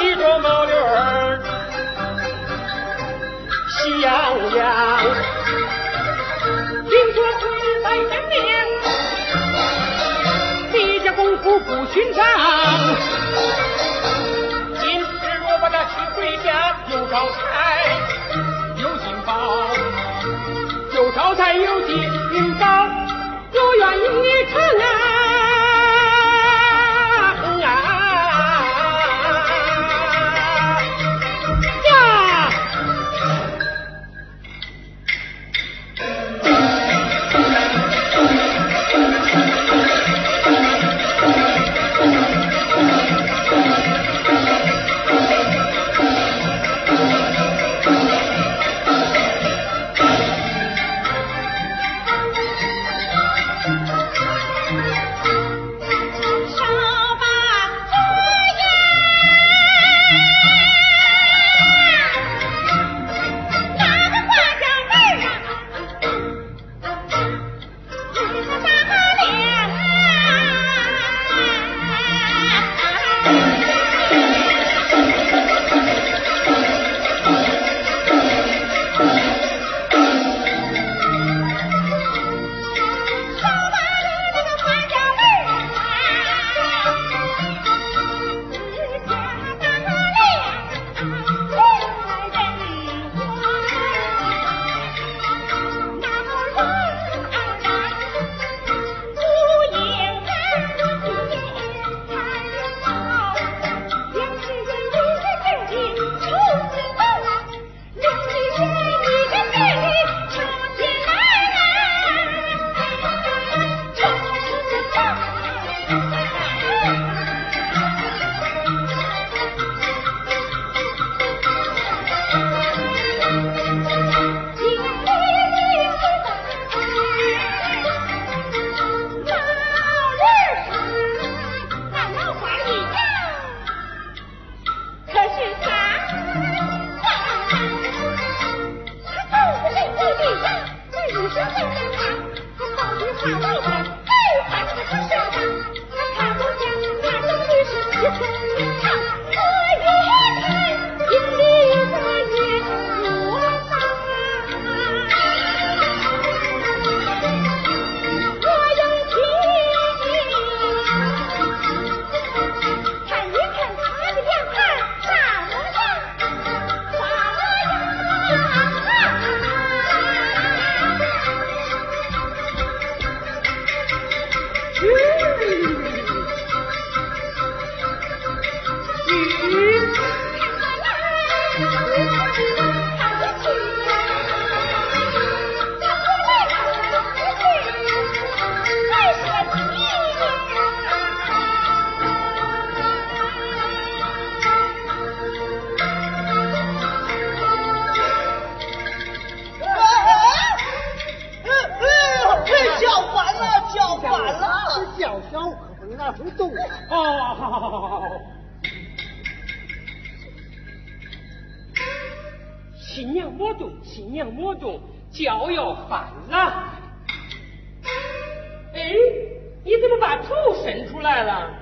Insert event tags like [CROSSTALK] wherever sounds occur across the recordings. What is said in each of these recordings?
西装毛驴儿，喜洋洋。听说贵在贤良，你家功夫不寻常。今日我把他娶回家，有招财，有金宝，有招财，有金宝，有愿意成啊。新娘莫动，新娘莫动，脚要反了。哎，你怎么把头伸出来了？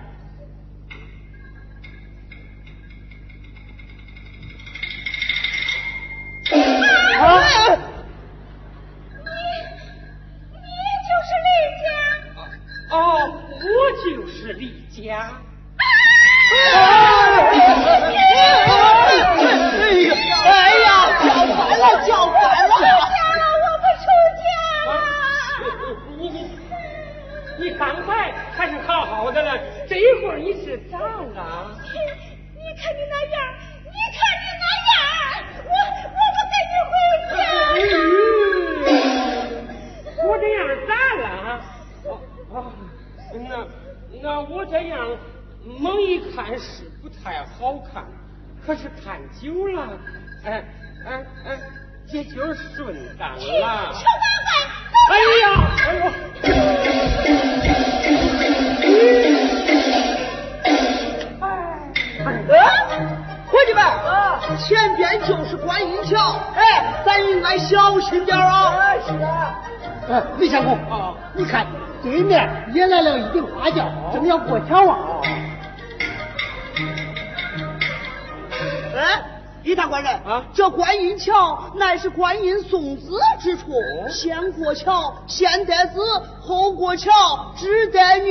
过桥先得子，后过桥只得女。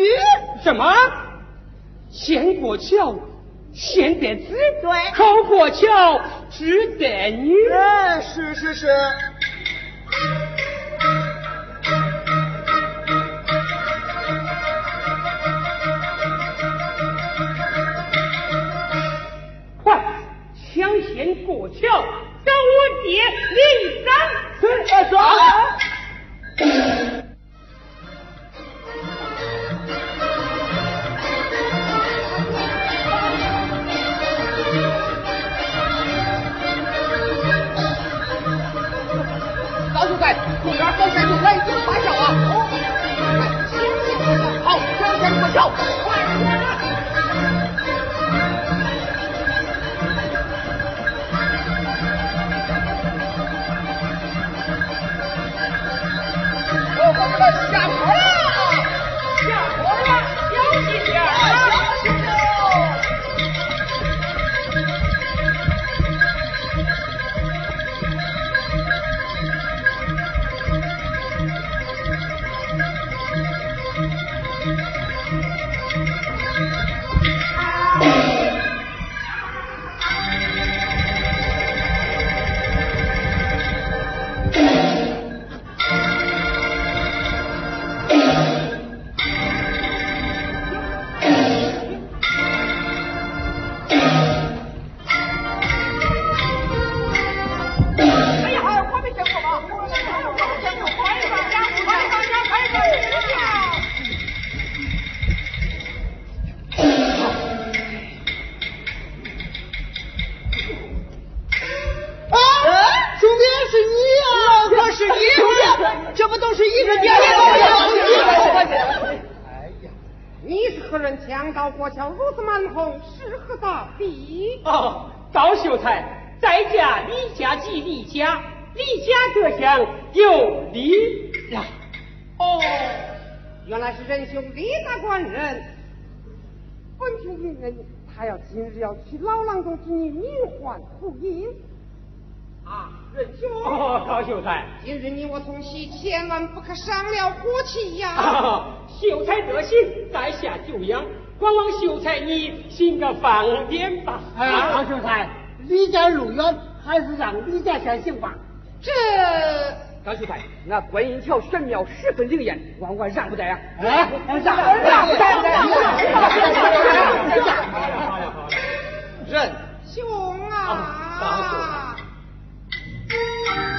什么？先过桥先得子，对，后过桥只得女。哎，是是是。抢先过桥，找我爹领三。走。过桥如此蛮横，是何大地？哦，高秀才，在家李家即李家，李家得享有李呀。哦，原来是仁兄李大官人。本听云人，他要今日要去老郎中替你名唤福音。啊，仁兄。哦，高秀才，今日你我同喜，千万不可伤了火气呀。秀才得信，在下久仰。光望秀才你行个方便吧。哎，高秀才，离家路远，还是让李家先行吧。这高秀才，那观音桥玄妙，十分灵验，万万让不得呀！哎，让让不得！人兄啊！圣人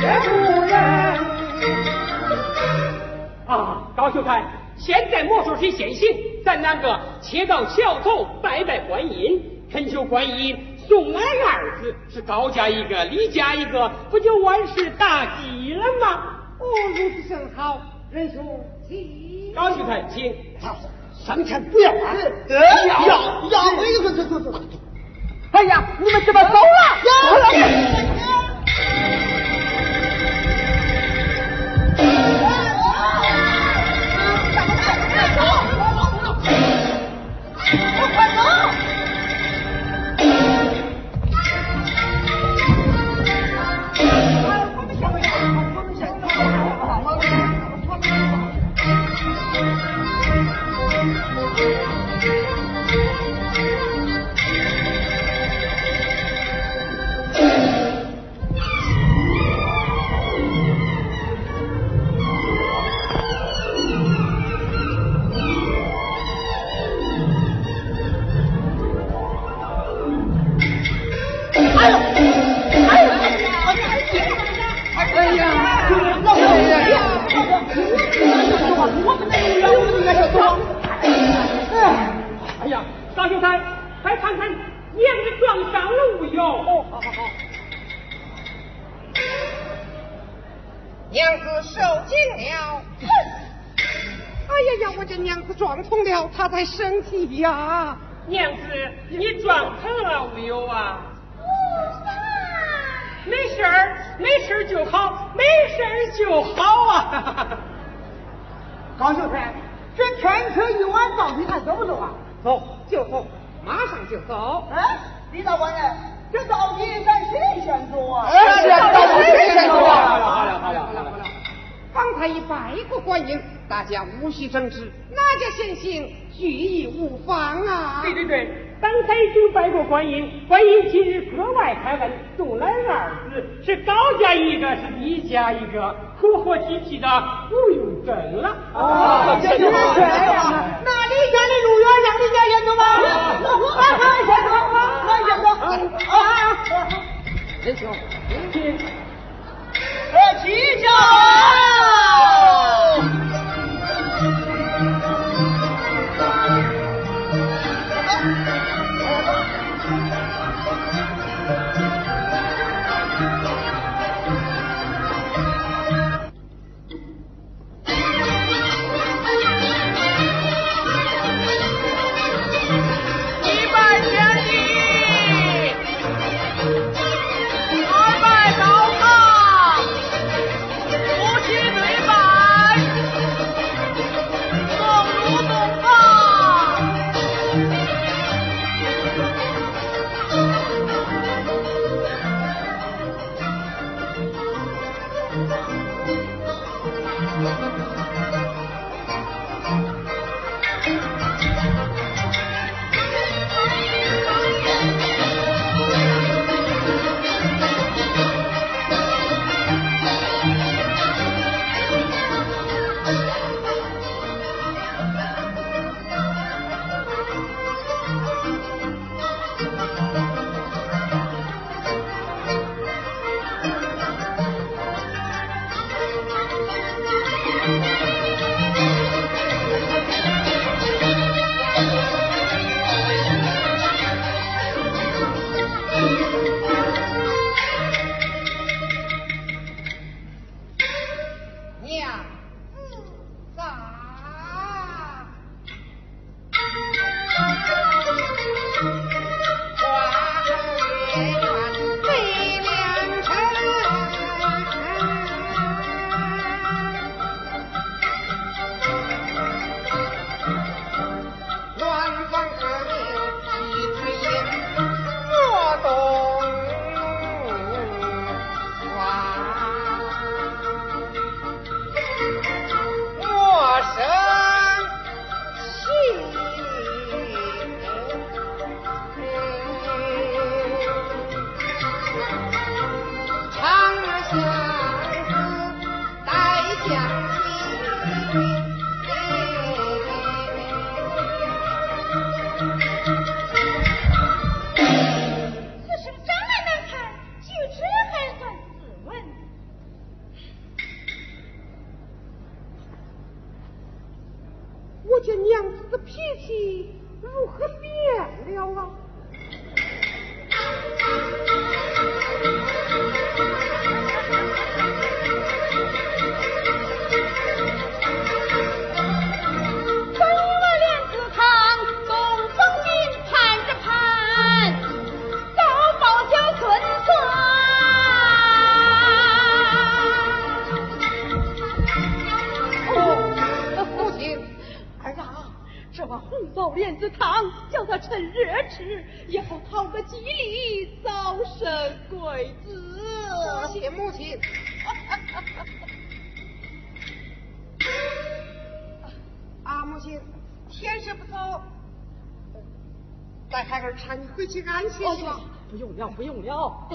是别的妇人。啊，高秀才，现在莫说谁先行。咱两个且到桥头拜拜观音，恳求观音送俺儿子，是高家一个，李家一个，不就万事大吉了吗？哦，如此甚好，仁兄请。高秀才，请。上前不要啊！要要走走走走走。哎呀，你们怎么走了？Oh! 高呀。娘子，你撞疼了没有啊？没事儿，没事儿就好，没事儿就好啊！[LAUGHS] 高秀才，这天车一晚，到底还走不走啊？走，就走，马上就走。哎，李大官人，这到底咱谁先走啊？哎，到底谁先走啊？好了好了好了好了好了，方才一拜过观音，大家无需争执，那家先行，举义无妨啊。对对对。刚才已经拜过观音，观音今日格外开恩，送来二子，是高家一个，是李家一个，和和气气的，不用争了。哦，这就是这样。那李家的路远，让李家先走吧。我先走，我先走。啊，仁兄，起，呃，起不用了，不用了。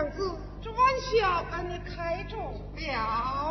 娘子，把你开中了。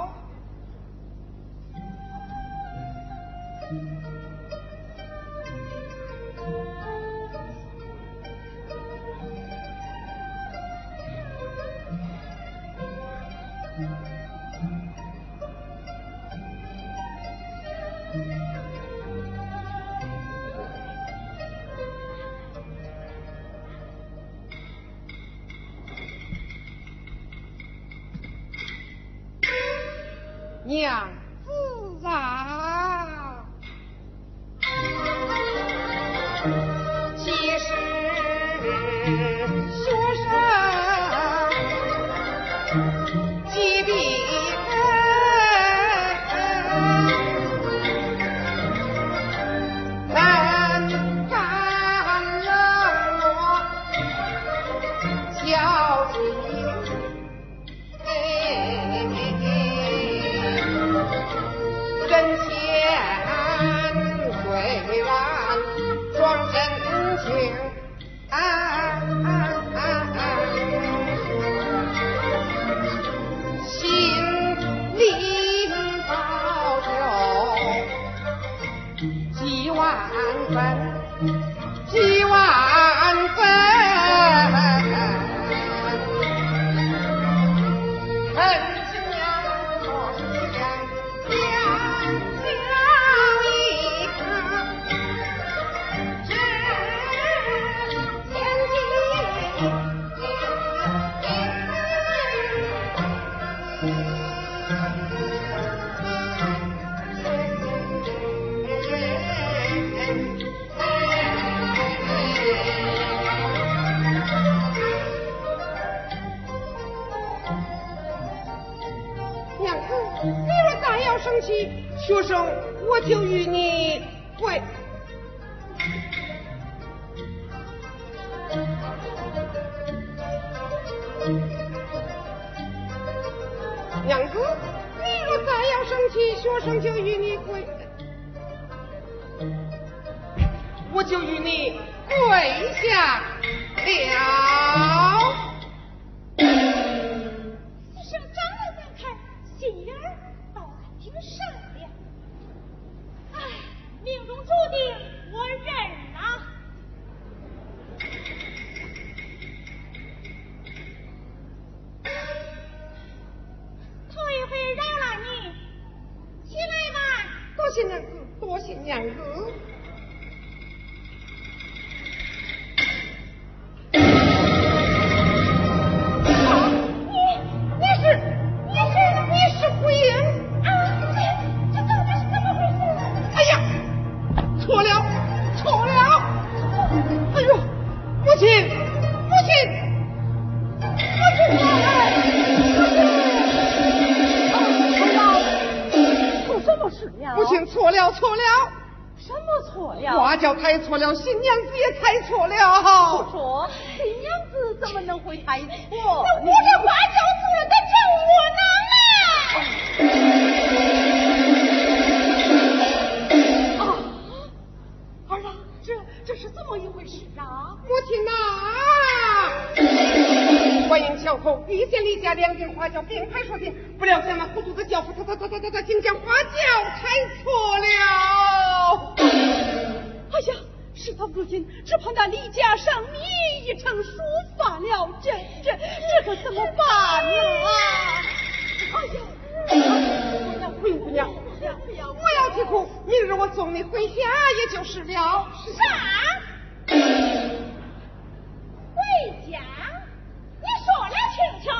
什么错呀？花轿抬错了，新娘子也抬错了。我说，新娘子怎么能会抬错？那我是花轿做的正我囊啊！啊，二郎，这这是怎么一回事啊？母亲呐、啊！家两件花轿并排说定，不料想那糊涂的轿夫，他他他他他他竟将花轿开错了。哎呀，事到如今，只怕那李家上你已成书法了，这这这可怎么办呢？哎呀！姑娘，姑娘，不要啼哭，明日我送你回家也就是了。啥？回家？你说来听听。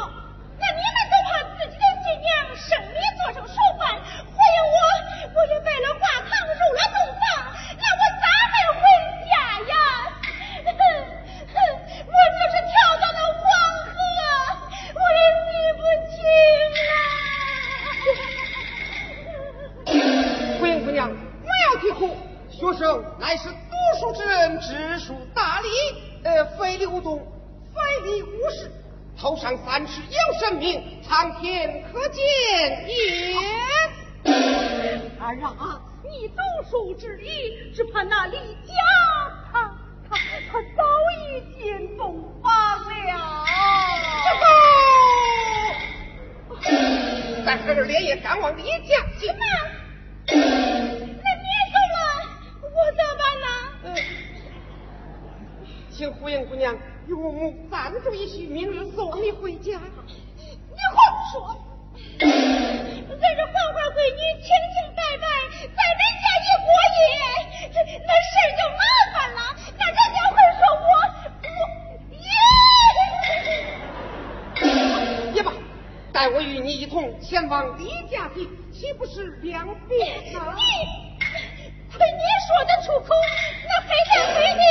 那你们都怕自己的新娘生米做成熟饭，还有我，我也拜了挂堂，入了洞房，那我咋还回家呀？哼 [LAUGHS] 哼我就是跳到了黄河，我也洗不清啊！[LAUGHS] 姑娘，不要啼哭，学生乃是读书之人，知书达理，呃，非流动，非礼勿视。头上三尺有神明，苍天可见也。儿啊，你读书之意，只怕那李家他他他早已进洞房了。但是连夜赶往李家去。吗？那你走了，我咋办呢？请胡英姑娘与我母暂住一宿，明日送你回家。你胡说！[COUGHS] 咱这花花闺女清清白白在人家一过夜，这那事儿就麻烦了。那人家会说我我也罢，[COUGHS] 待我与你一同前往李家地，岂不是两便吗？你亏你说得出口，那黑天黑地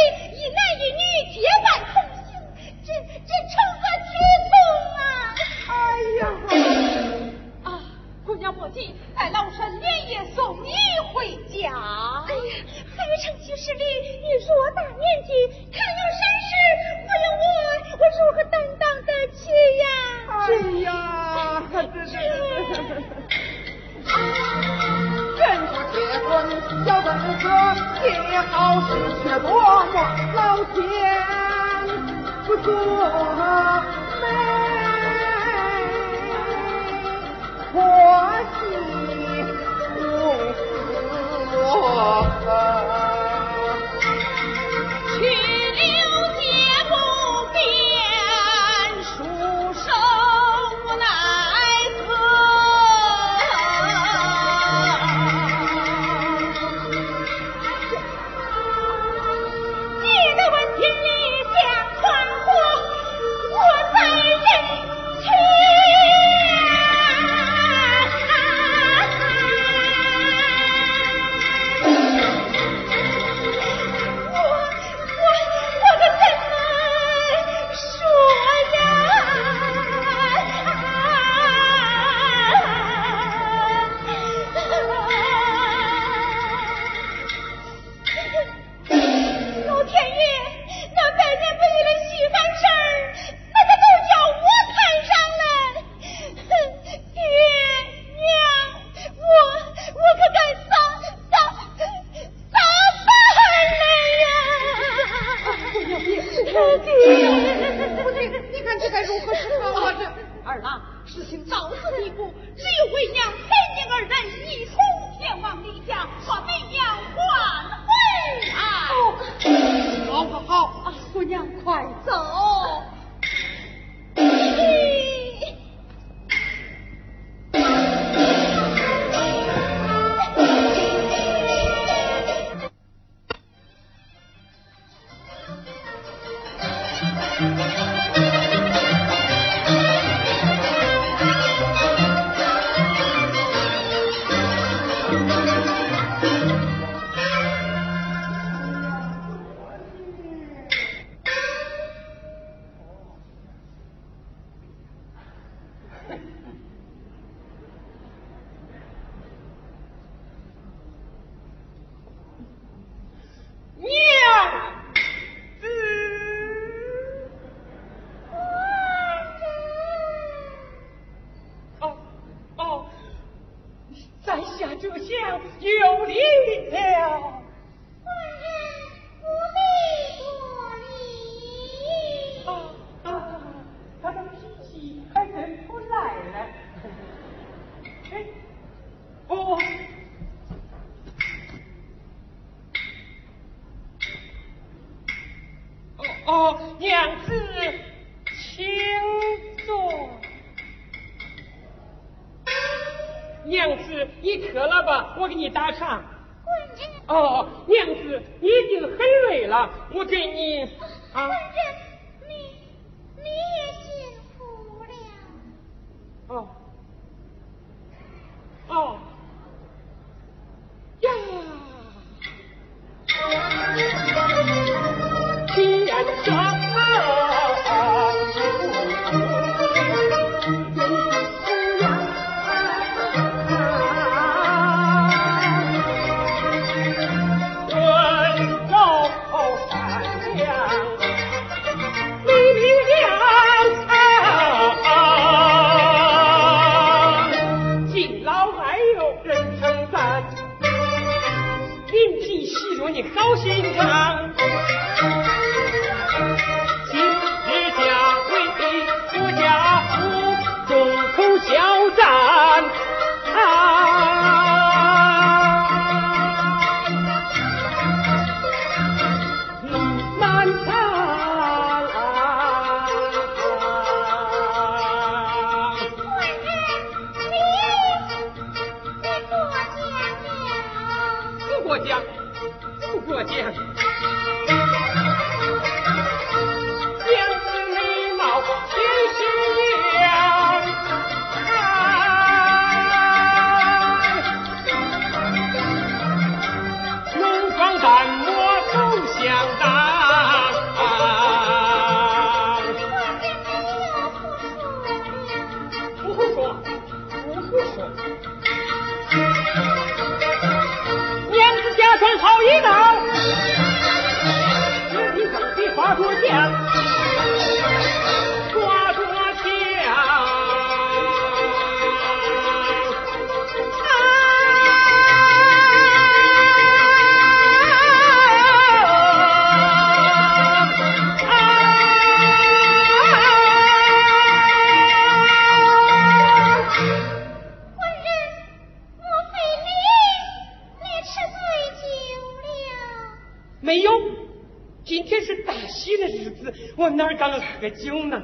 喝酒呢。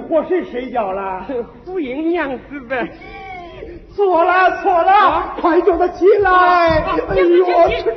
和谁睡觉了？福英娘子呗。错了错了，快叫他起来！[LAUGHS] 哎呦，娘子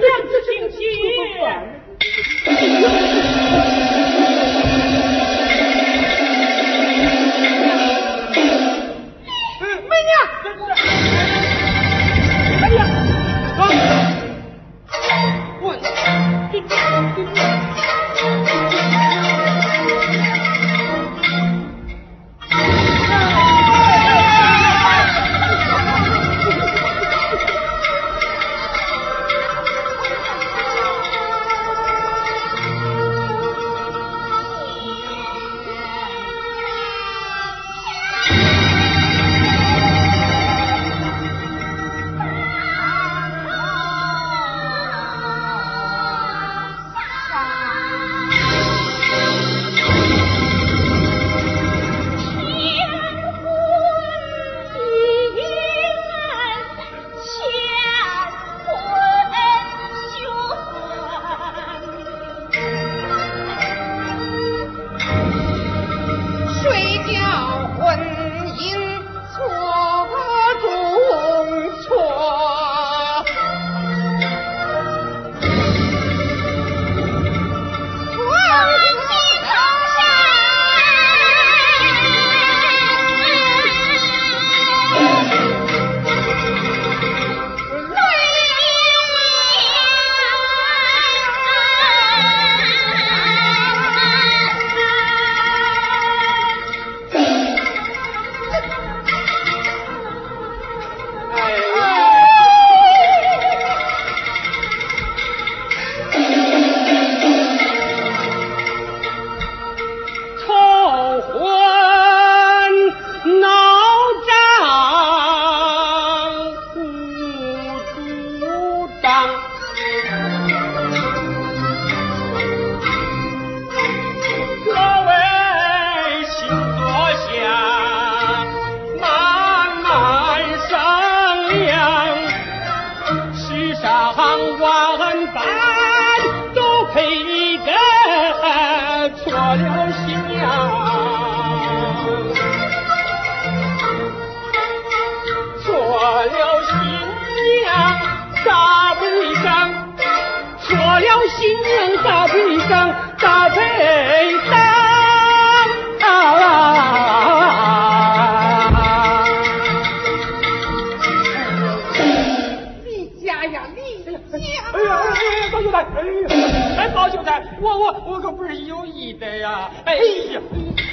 记得呀。哎呀。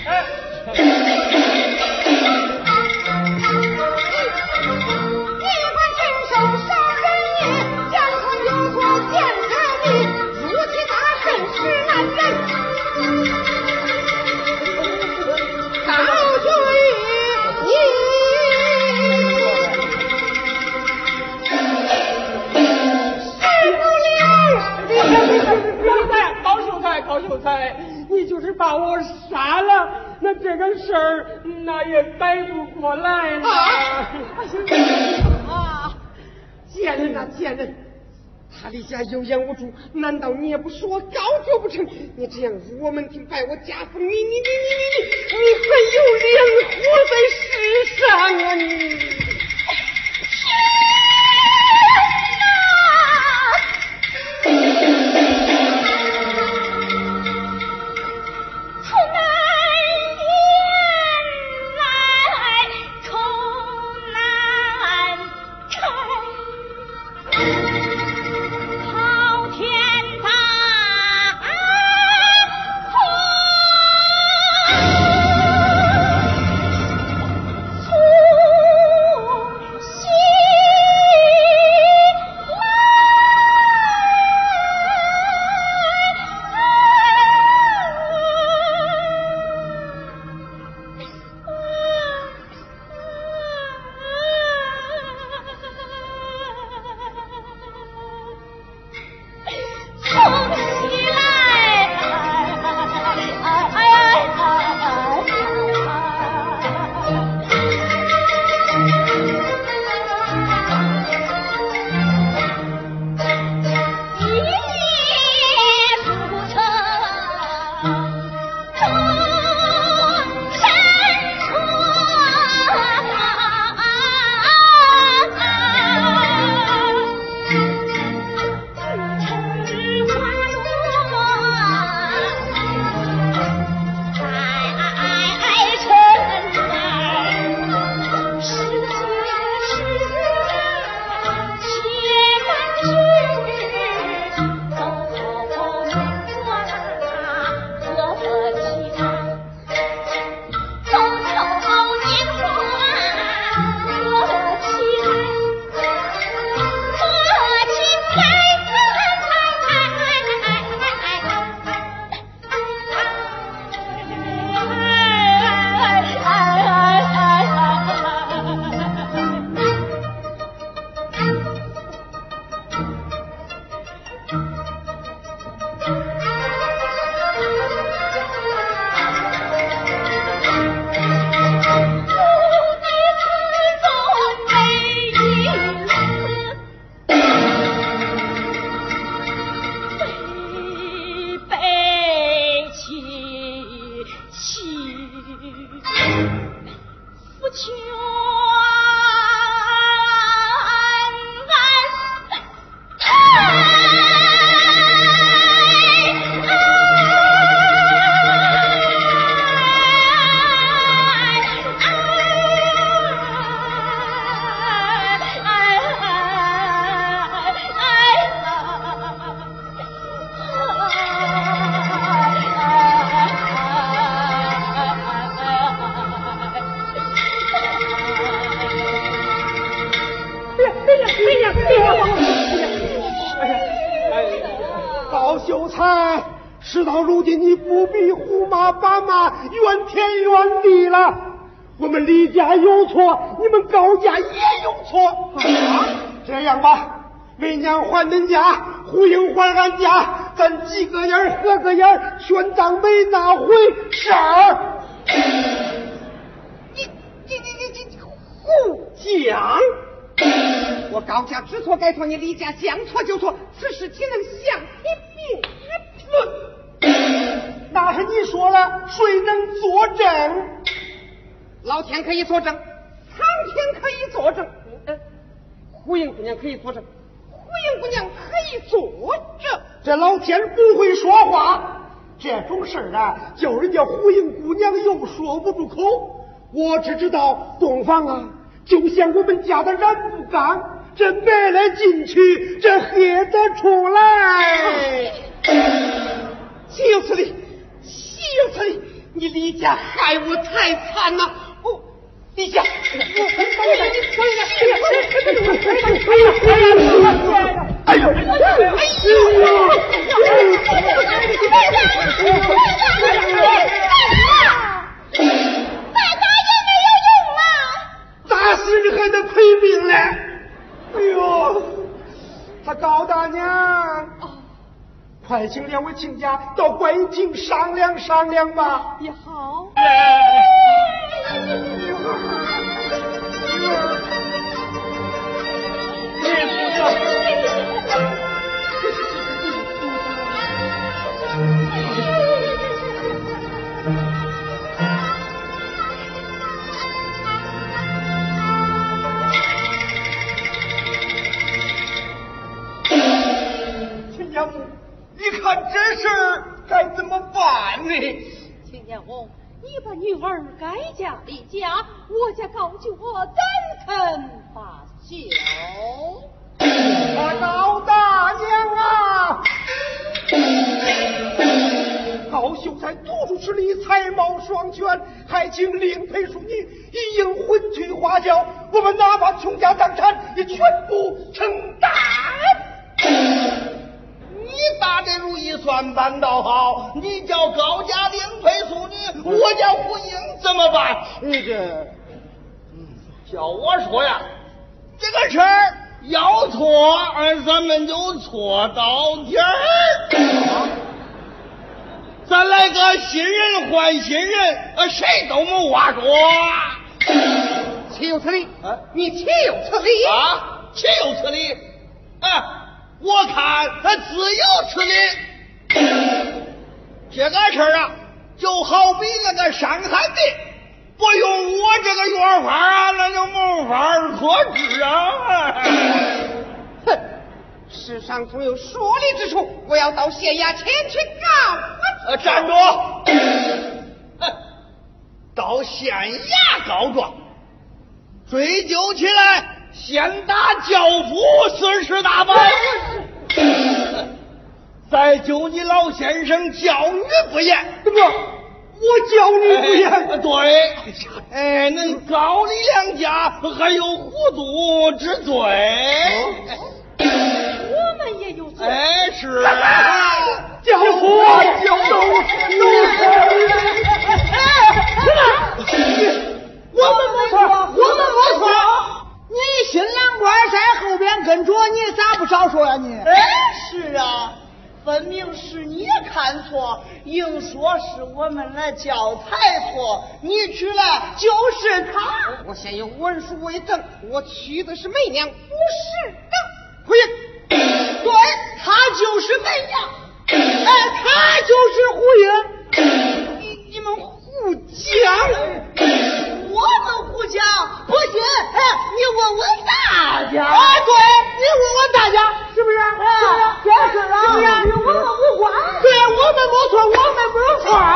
哎。贱人，他离家有眼无珠，难道你也不说高就不成？你这样辱我门庭，败我家风，你你你你你你，你还有脸活在世上啊你？拜托你李家，想错就错，此事岂能相提并论？那是你说了，谁能作证？老天可以作证，苍天可以作证，哎，胡英姑娘可以作证，胡英姑娘可以作证。这老天不会说话，这种事儿啊，叫人家胡英姑娘又说不出口。我只知道洞房啊，就像我们家的染布缸。这迈了进去，这黑的出来。岂此理！岂此理！你李家害我太惨了！我，李家，我哎呦！再打也没有用了。打死你还得赔命嘞！哎呦，他高大娘，快请两位亲家到官厅商量商量吧。你岂有此理！啊，岂有此理？啊，我看他自有此理。这个事儿啊，就好比那个《伤寒病》，不用我这个药方啊，那就没法可治啊。哼，世上总有说理之处，我要到县衙前去告呃，站住！哼到县衙告状，追究起来，先打教父损失大板，[LAUGHS] 再揪你老先生教育不严。怎么？我教你不严？哎对，哎，恁高丽两家还有糊涂之罪。[LAUGHS] 我们也有罪。哎，是啊。[LAUGHS] 教父，教父，我们没错，我们没错。你新郎官在后边跟着，你咋不少说呀你？哎，是啊，分明是你看错，硬说是我们来教材错，你娶来就是他。我现有文书为证，我娶的是媚娘，不是的。回应。[COUGHS] 对，他就是媚娘，哎，他就是胡英。你你们胡讲！我们胡讲不信，哎，你问问大家。啊，对，你问问大家是不是？啊，这是啊，是啊与我们无关。对，我们没错，我们没错啊。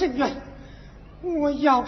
我要申冤，我要